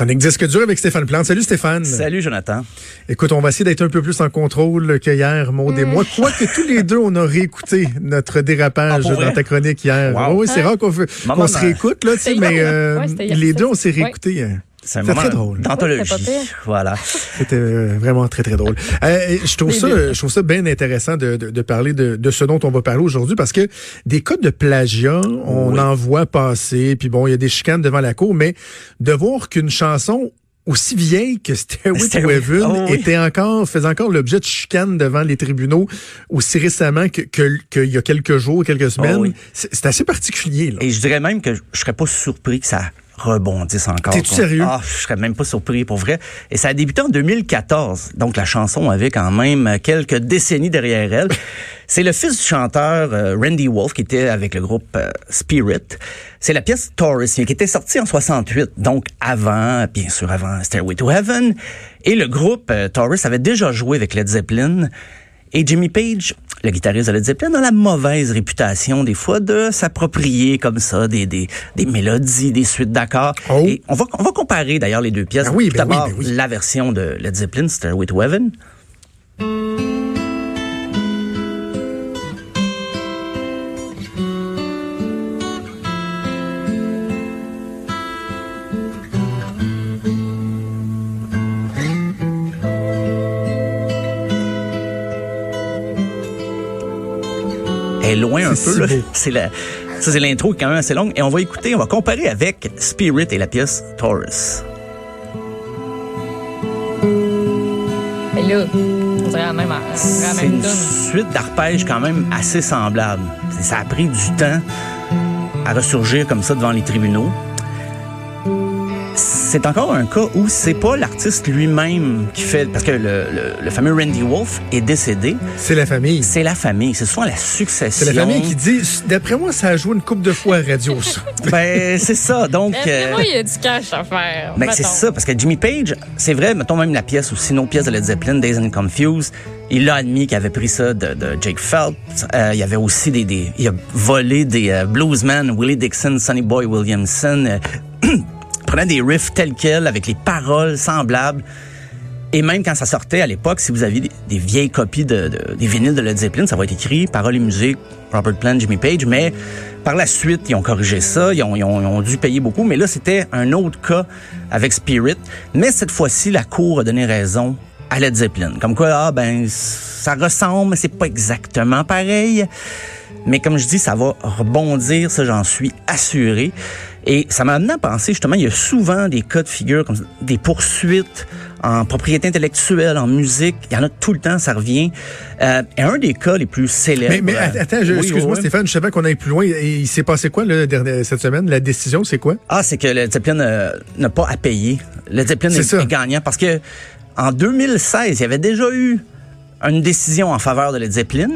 Chronique disque dur avec Stéphane Plante. Salut Stéphane. Salut Jonathan. Écoute, on va essayer d'être un peu plus en contrôle que hier, Maud et moi. Quoique tous les deux, on a réécouté notre dérapage Ah, dans ta chronique hier. Wow. Oui, c'est rare qu'on se ben, réécoute, là, tu sais, mais euh, Ouais, les deux, on s'est ouais. C'est un C'était moment très drôle. d'anthologie. Voilà. C'était euh, vraiment très, très drôle. Euh, je, trouve ça, je trouve ça bien intéressant de, de, de parler de, de ce dont on va parler aujourd'hui parce que des cas de plagiat, on Oui. en voit passer, puis bon, il y a des chicanes devant la cour, mais de voir qu'une chanson aussi vieille que Stairway to Heaven Oh oui. était encore, faisait encore l'objet de chicanes devant les tribunaux aussi récemment que, que, qu'il y a quelques jours, quelques semaines. Oh oui. C'est c'est assez particulier, là. Et je dirais même que je serais pas surpris que ça rebondisse encore. T'es-tu quoi. sérieux? Ah, je serais même pas surpris pour vrai. Et ça a débuté en 2014. Donc la chanson avait quand même quelques décennies derrière elle. C'est le fils du chanteur euh, Randy Wolf qui était avec le groupe euh, Spirit. C'est la pièce Taurus qui était sortie en 68, donc avant, bien sûr avant Stairway to Heaven. Et le groupe euh, Taurus avait déjà joué avec Led Zeppelin. Et Jimmy Page, le guitariste de Led Zeppelin, a la mauvaise réputation des fois de s'approprier comme ça des, des, des mélodies, des suites d'accords. Oh. Et on va, on va comparer d'ailleurs les deux pièces. Ben oui, ben oui, ben oui. la version de Led Zeppelin, Stairway to Heaven. Loin un C'est peu. si là. beau. C'est la, ça, c'est l'intro qui est quand même assez longue. Et on va écouter, on va comparer avec Spirit et la pièce Taurus. Là, on dirait la même, la C'est même une donne. suite d'arpèges quand même assez semblable. Ça a pris du temps à ressurgir comme ça devant les tribunaux. C'est encore un cas où c'est pas l'artiste lui-même qui fait, parce que le, le- le fameux Randy Wolf est décédé. C'est la famille. C'est la famille, c'est souvent la succession. C'est la famille qui dit, d'après moi, ça a joué une coupe de fois à radio, ça. Ben, c'est ça. Donc, D'après euh, moi, il y a du cash à faire. Ben, c'est ça, parce que Jimmy Page, c'est vrai, mettons même la pièce, ou sinon pièce de Led Zeppelin, Days and Confused, il a admis qu'il avait pris ça de, de Jake Phelps. Euh, il y avait aussi des, des il a volé des euh, bluesmen, Willie Dixon, Sonny Boy Williamson, euh, prenait des riffs tels quels, avec les paroles semblables. Et même quand ça sortait à l'époque, si vous aviez des, vieilles copies de, de- des vinyles de Led Zeppelin, ça va être écrit paroles et musique, Robert Plant, Jimmy Page, mais par la suite, ils ont corrigé ça, ils ont, ils ont- ils ont dû payer beaucoup, mais là, c'était un autre cas avec Spirit. Mais cette fois-ci, la Cour a donné raison à Led Zeppelin. Comme quoi, ah ben, ça ressemble, mais c'est pas exactement pareil. Mais comme je dis, ça va rebondir, ça j'en suis assuré. Et ça m'a amené à penser justement, il y a souvent des cas de figure, comme ça, des poursuites en propriété intellectuelle, en musique. Il y en a tout le temps, ça revient. Euh, et un des cas les plus célèbres. Mais, mais att- attends, Oui, excuse-moi oui. Stéphane, je savais qu'on allait plus loin. Il s'est passé quoi là, dernière- cette semaine? La décision, c'est quoi? Ah, c'est que le Zeppelin euh, n'a pas à payer. Le Zeppelin est, est gagnant parce que en 2016, il y avait déjà eu une décision en faveur de Led Zeppelin.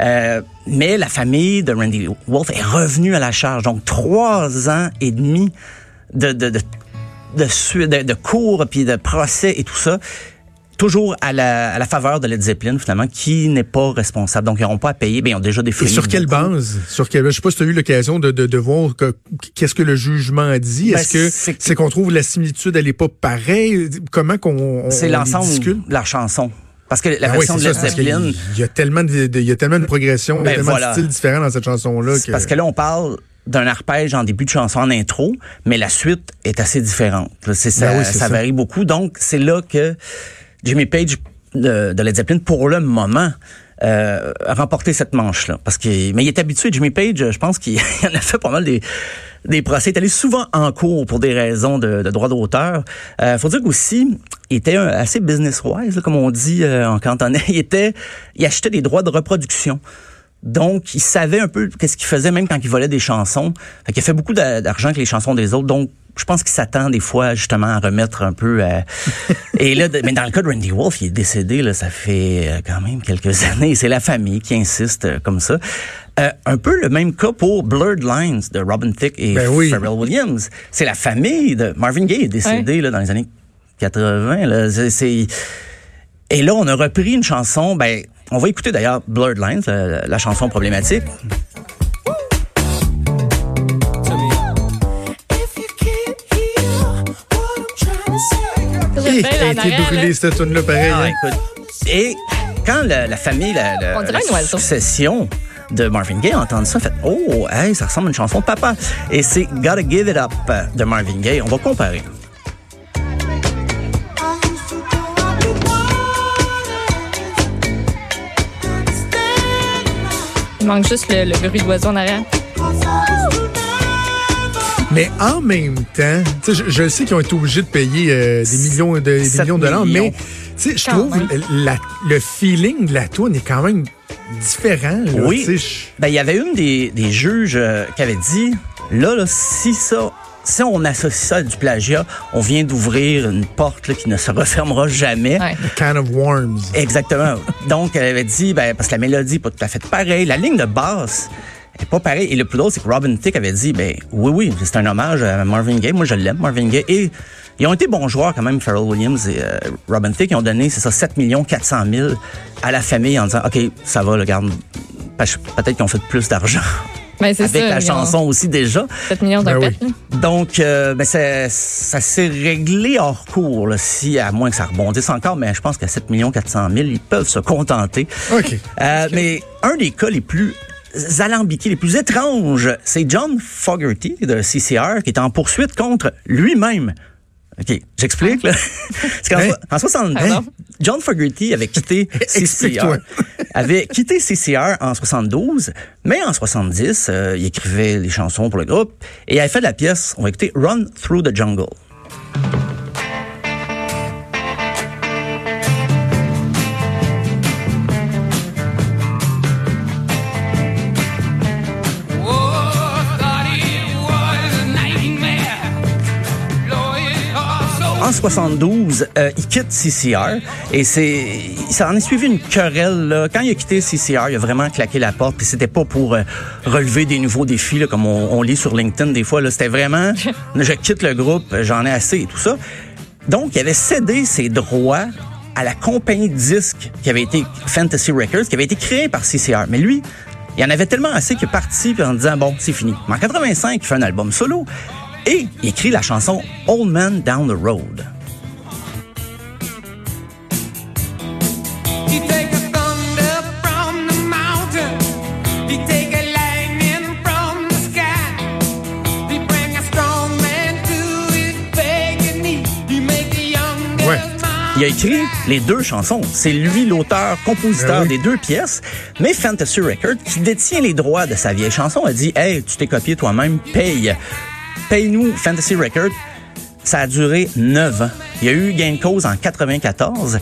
Euh, mais la famille de Randy Wolf est revenue à la charge. Donc, trois ans et demi de, de, de, de, de, de cours, puis de procès et tout ça, toujours à la, à la faveur de Led Zeppelin, finalement, qui n'est pas responsable. Donc, ils n'auront pas à payer. Bien, ils ont déjà Et défini. sur quelle beaucoup. base? Sur quelle, je sais pas si tu as eu l'occasion de, de, de voir que- qu'est-ce que le jugement a dit. Ben, Est-ce que c'est qu'on trouve la similitude, elle est pas pareille? Comment qu'on on, C'est l'ensemble de la chanson. Parce que la Ah version de Led Zeppelin, Il y a tellement de, il y a tellement de progression, Ben a tellement voilà. de styles différents dans cette chanson-là. parce que là, on parle d'un arpège en début de chanson en intro, mais la suite est assez différente. Là, C'est ça, Ben oui, c'est ça ça. varie beaucoup. Donc, c'est là que Jimmy Page de, de Led Zeppelin, pour le moment, euh, remporter cette manche-là. Parce que, mais il est habitué, Jimmy Page, je pense qu'il en a fait pas mal des, des procès. Il est allé souvent en cours pour des raisons de, de droit d'auteur. Euh, faut dire qu'aussi, il était un- assez business-wise, comme on dit euh, en cantonais. Il était, il achetait des droits de reproduction. Donc, il savait un peu qu'est-ce qu'il faisait, même quand il volait des chansons. Fait qu'il a fait beaucoup d'a- d'argent avec les chansons des autres. Donc, je pense qu'il s'attend des fois justement à remettre un peu. euh, et là, mais dans le cas de Randy Wolf, il est décédé. Là, ça fait euh, quand même quelques années. C'est la famille qui insiste euh, comme ça. Euh, un peu le même cas pour Blurred Lines de Robin Thicke et Ben oui. Pharrell Williams. C'est la famille de Marvin Gaye est décédé là, dans les années 80. Là, et là, on a repris une chanson. Ben, on va écouter d'ailleurs Blurred Lines, la, la chanson problématique. Elle brûlée, là. cette tune-là, pareil. Ah, hein. écoute. Et quand la, la famille, la, succession de Marvin Gaye a entendu ça, fait Oh, hey, ça ressemble à une chanson de papa. Et c'est Gotta Give It Up de Marvin Gaye. On va comparer. Manque juste le, le bruit d'oiseau en arrière. Mais en même temps, tu sais, je, je sais qu'ils ont été obligés de payer euh, des millions de, des 7 millions de dollars, millions. mais tu sais, je trouve la- le feeling de la tune est quand même différent. là, Oui. Ben, il y avait une des, des juges euh, qui avait dit, là, là, si ça, si on associe ça à du plagiat, on vient d'ouvrir une porte là, qui ne se refermera jamais. Ouais. A can of worms. Exactement. Donc, elle avait dit, ben, parce que la mélodie n'est pas tout à fait pareille. La ligne de basse est pas pareille. Et le plus drôle, c'est que Robin Thicke avait dit, ben, oui, oui, c'est un hommage à Marvin Gaye. Moi, je l'aime, Marvin Gaye. Et ils ont été bons joueurs quand même, Pharrell Williams et euh, Robin Thicke. Ils ont donné, c'est ça, 7 400 000 à la famille en disant, OK, ça va, le garde. Peut-être qu'ils ont fait plus d'argent Ben, c'est avec ça. la chanson aussi déjà. 7 millions d'un Ben oui. Donc, euh, ben, ça, ça s'est réglé hors cours, là, si, à moins que ça rebondisse encore, mais je pense qu'à 7 400 000, ils peuvent se contenter. OK. Euh, Mais un des cas les plus alambiqués, les plus étranges, c'est John Fogerty de CCR qui est en poursuite contre lui-même. OK, j'explique. là. C'est qu'en Hein? en 60 Pardon? John Fogerty avait quitté CCR, avait quitté CCR en 72, mais en 70, euh, il écrivait des chansons pour le groupe et il avait fait de la pièce, on va écouter Run Through the Jungle. En 72, euh, il quitte CCR et c'est ça en est suivi une querelle là. Quand il a quitté CCR, il a vraiment claqué la porte puis c'était pas pour euh, relever des nouveaux défis là, comme on, on lit sur LinkedIn des fois là, c'était vraiment je quitte le groupe, j'en ai assez et tout ça. Donc, il avait cédé ses droits à la compagnie de disques qui avait été Fantasy Records qui avait été créée par CCR. Mais lui, il en avait tellement assez qu'il est parti puis en disant bon, c'est fini. Mais en 85, il fait un album solo et il écrit la chanson Old Man Down the Road. Il a écrit les deux chansons. C'est lui l'auteur, compositeur Ben oui. des deux pièces. Mais Fantasy Records, qui détient les droits de sa vieille chanson, a dit Hey, tu t'es copié toi-même, paye. Paye-nous Fantasy Records. Ça a duré neuf ans. Il y a eu gain de cause en 94.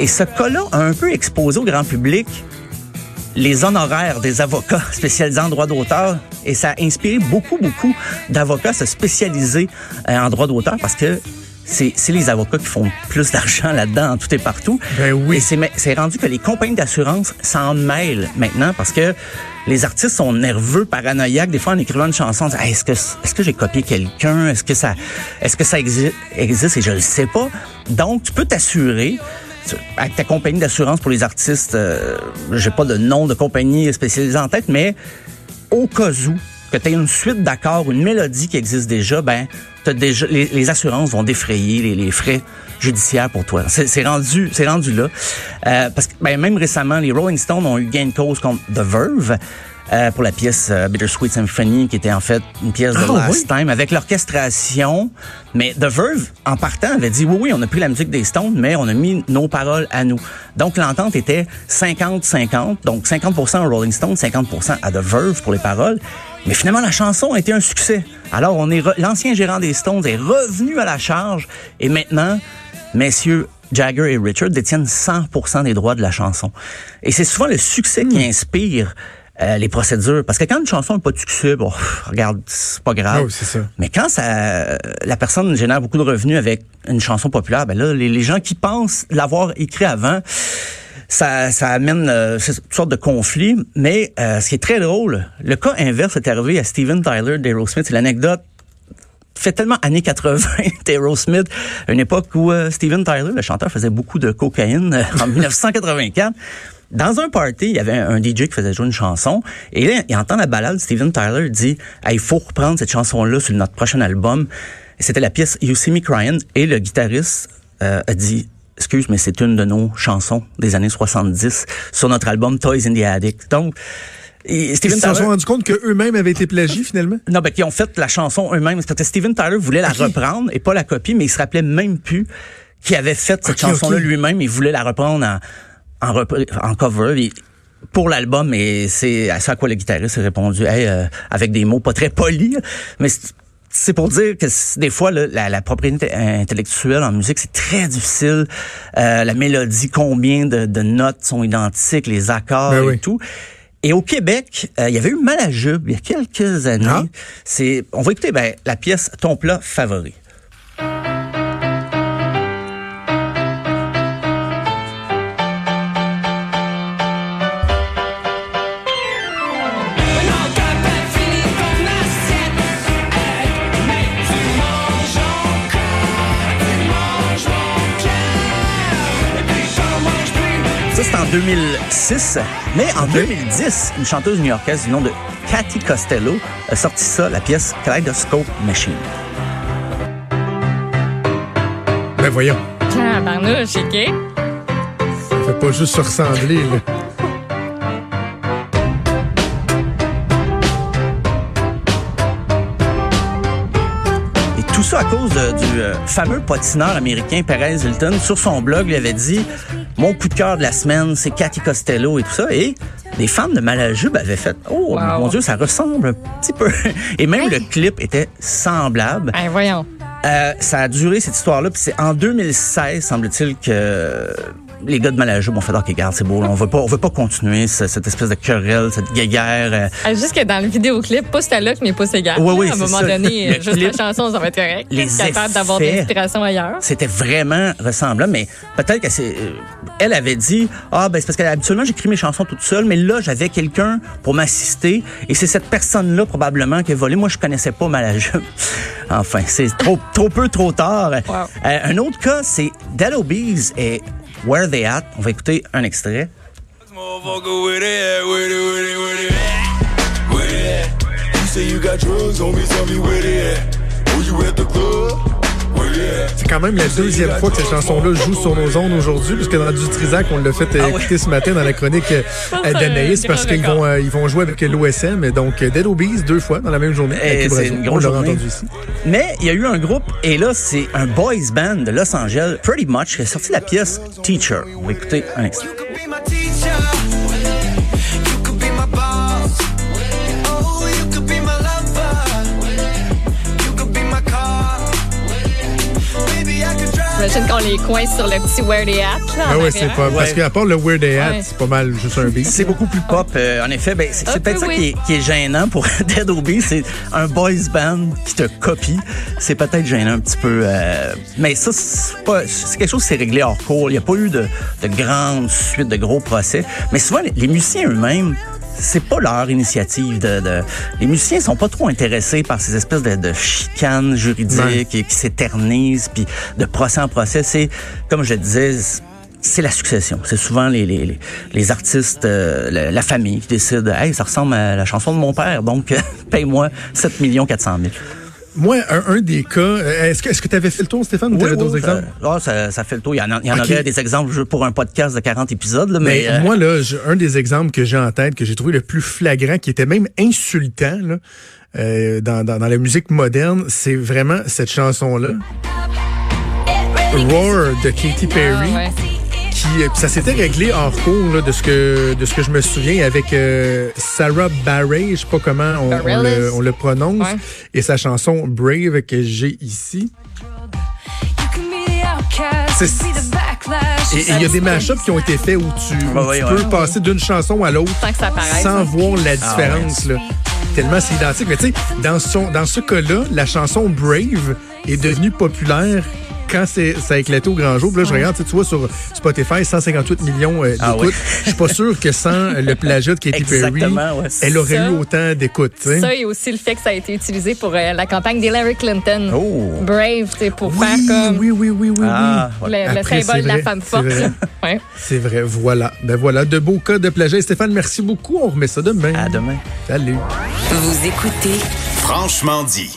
Et ce cas-là a un peu exposé au grand public les honoraires des avocats spécialisés en droit d'auteur et ça a inspiré beaucoup, beaucoup d'avocats à se spécialiser euh, en droit d'auteur parce que c'est les avocats qui font plus d'argent là-dedans, en tout et partout. Ben oui. Et c'est rendu que les compagnies d'assurance s'en mêlent maintenant parce que les artistes sont nerveux, paranoïaques. Des fois, en écrivant une chanson, on dit, Hey, est-ce que est-ce que j'ai copié quelqu'un? Est-ce que ça est-ce que ça exi- existe? Et je le sais pas. Donc, tu peux t'assurer avec ta compagnie d'assurance pour les artistes. Euh, j'ai pas de nom de compagnie spécialisée en tête, mais au cas où que tu aies une suite d'accords, une mélodie qui existe déjà, ben t'as déjà les, assurances vont défrayer les, les frais judiciaires pour toi. C'est c'est rendu, c'est rendu là. Euh, parce que ben, même récemment, les Rolling Stones ont eu gain de cause contre The Verve. Euh, pour la pièce euh, Bittersweet Symphony, qui était en fait une pièce de Ah, Last Time, avec l'orchestration. Mais The Verve, en partant, avait dit, oui, oui, on a pris la musique des Stones, mais on a mis nos paroles à nous. Donc, l'entente était 50-50, donc 50% aux Rolling Stones, 50% à The Verve pour les paroles. Mais finalement, la chanson a été un succès. Alors, on est re- l'ancien gérant des Stones est revenu à la charge, et maintenant, messieurs Jagger et Richard détiennent 100% des droits de la chanson. Et c'est souvent le succès qui inspire euh, les procédures. Parce que quand une chanson n'a pas de succès, bon, regarde, c'est pas grave. Ça. Mais quand ça, la personne génère beaucoup de revenus avec une chanson populaire, ben là, les, les gens qui pensent l'avoir écrit avant, ça, ça amène euh, toutes sortes de conflits. Mais euh, ce qui est très drôle, le cas inverse est arrivé à Steven Tyler d'Aerosmith. C'est l'anecdote fait tellement années 80 d'Aerosmith, une époque où euh, Steven Tyler, le chanteur, faisait beaucoup de cocaïne euh, en 1984. Dans un party, il y avait un DJ qui faisait jouer une chanson et là, il entend la balade. Steven Tyler dit Hey, il faut reprendre cette chanson-là sur notre prochain album. Et C'était la pièce You See Me Crying et le guitariste euh, a dit Excuse, mais c'est une de nos chansons des années 70 sur notre album Toys in the Attic. Donc, et Ils Steven se sont rendus compte qu'eux-mêmes avaient été plagiés finalement? non, ben, qui ont fait la chanson eux-mêmes. Parce que Steven Tyler voulait la reprendre et pas la copie, mais il se rappelait même plus qu'il avait fait cette chanson-là lui-même. Il voulait la reprendre en, en, cover. Pour l'album, et c'est à ça à quoi le guitariste a répondu, hey, euh, avec des mots pas très polis, mais c'est- pour dire que des fois, là, la, la propriété intellectuelle en musique, c'est très difficile. Euh, la mélodie, combien de, de notes sont identiques, les accords Ben et oui. tout. Et au Québec, euh, il y avait eu Malajube il y a quelques années. Ah. C'est, on va écouter ben, la pièce Ton plat favori. 2006. Mais en 2010, une chanteuse new-yorkaise du nom de Cathy Costello a sorti ça, la pièce Kaleidoscope Machine. Ben voyons, Tabarnouche, OK? ça fait pas juste se ressembler. Là. Et tout ça à cause de- du euh, fameux patineur américain Perez Hilton. Sur son blog, il avait dit Mon coup de cœur de la semaine, c'est Cathy Costello et tout ça. Et des fans de Malajube avaient fait Oh Wow. mon Dieu, ça ressemble un petit peu. Et même le clip était semblable. Hey, voyons. Euh, ça a duré cette histoire-là, puis c'est en 2016, semble-t-il, que les gars de Malajube ont fait OK, regarde, c'est beau, là, on veut pas, on veut pas continuer ce- cette espèce de querelle, cette guéguerre. euh, Ah, Juste que dans le vidéoclip, pousse ta look, mais pousse égal. Ouais, oui, à un c'est moment ça. donné, Le juste clip, la chanson, ça va être correct. les capable d'avoir de effets. l'inspiration ailleurs. C'était vraiment ressemblant, mais peut-être qu'elle s'est- euh, elle avait dit ah ben c'est parce qu'habituellement j'écris mes chansons toute seule, mais là j'avais quelqu'un pour m'assister et c'est cette personne-là probablement qui a volé. Moi je connaissais pas Malajube. Enfin c'est trop trop peu trop tard. Wow. Euh, un autre cas c'est Dead Obies et Where They At. On va écouter un extrait. You say you got drugs, homie, tell me where they at. You at the club? C'est quand même la deuxième fois que cette chanson-là joue sur nos ondes aujourd'hui, parce que dans du Trisac, on l'a fait euh, Ah ouais. écouter ce matin dans la chronique euh, d'Anaïs, parce qu'ils vont, euh, ils vont jouer avec l'OSM, et donc Dead Obies deux fois dans la même journée. C'est Radio. une on grosse journée. entendu ici. Mais il y a eu un groupe, et là, c'est un boys band de Los Angeles, Pretty Much, qui a sorti la pièce Teacher. On va écouter un extrait. You could be my teacher. You could be my J'imagine qu'on les coince sur le petit Where They At, là, en Ah ouais, c'est pas, parce qu'à part le Where They At, Ouais. c'est pas mal juste un beat. C'est beaucoup plus pop. euh, en effet, ben, c'est peut-être peu, ça oui. qui, est, qui est gênant pour Dead Obies. C'est un boys band qui te copie. C'est peut-être gênant un petit peu. euh, mais ça, c'est pas- c'est quelque chose qui s'est réglé hors cours. Il n'y a pas eu de, de grandes suites, de gros procès. Mais souvent, les, les musiciens eux-mêmes, c'est pas leur initiative. De, de- les musiciens sont pas trop intéressés par ces espèces de, de chicanes juridiques Ouais. qui, qui s'éternisent, puis de procès en procès. C'est, comme je le disais, c'est la succession. C'est souvent les, les, les, artistes, euh, la, la famille qui décident, hey, ça ressemble à la chanson de mon père, donc paye-moi 7 400 000. Moi, un, un des cas, euh, est-ce que tu avais fait le tour, Stéphane, ou tu avais d'autres exemples? Ça, ah, ça, ça fait le tour. Il y en, a- il y en aurait des exemples pour un podcast de 40 épisodes, là, mais, Mais euh, moi, là, un des exemples que j'ai en tête, que j'ai trouvé le plus flagrant, qui était même insultant là, euh, dans, dans, dans la musique moderne, c'est vraiment cette chanson-là. Roar de Katy Perry. Ah, ouais. Euh, ça s'était réglé hors cours là, de ce que de ce que je me souviens avec euh, Sarah Bareilles, je sais pas comment on, le, on le prononce Ouais. et sa chanson Brave que j'ai ici. Et il y a des mashups qui ont été faits où tu, où Ouais, tu ouais, peux passer d'une chanson à l'autre Sans voir la Ah, différence là. Tellement c'est identique, mais tu sais dans son dans ce cas-là, la chanson Brave est devenue populaire quand c'est ça a éclaté au grand jour. Là, je regarde, tu vois sur Spotify 158 millions euh, d'écoutes. Ah oui. Je suis pas sûr que sans le plagiat de Katy Perry, ouais. elle aurait Ça- eu autant d'écoutes. Ça et aussi le fait que ça a été utilisé pour euh, la campagne d'Hillary Clinton. Oh. Brave, c'est pour Oui, faire comme oui, oui, oui, oui, Ah, oui. le, le Après, symbole de la vrai, femme c'est forte. vrai. Ouais. C'est vrai, voilà. Ben voilà, de beaux cas de plagiat. Stéphane, merci beaucoup. On remet ça demain. à demain. Salut. Vous écoutez Franchement dit.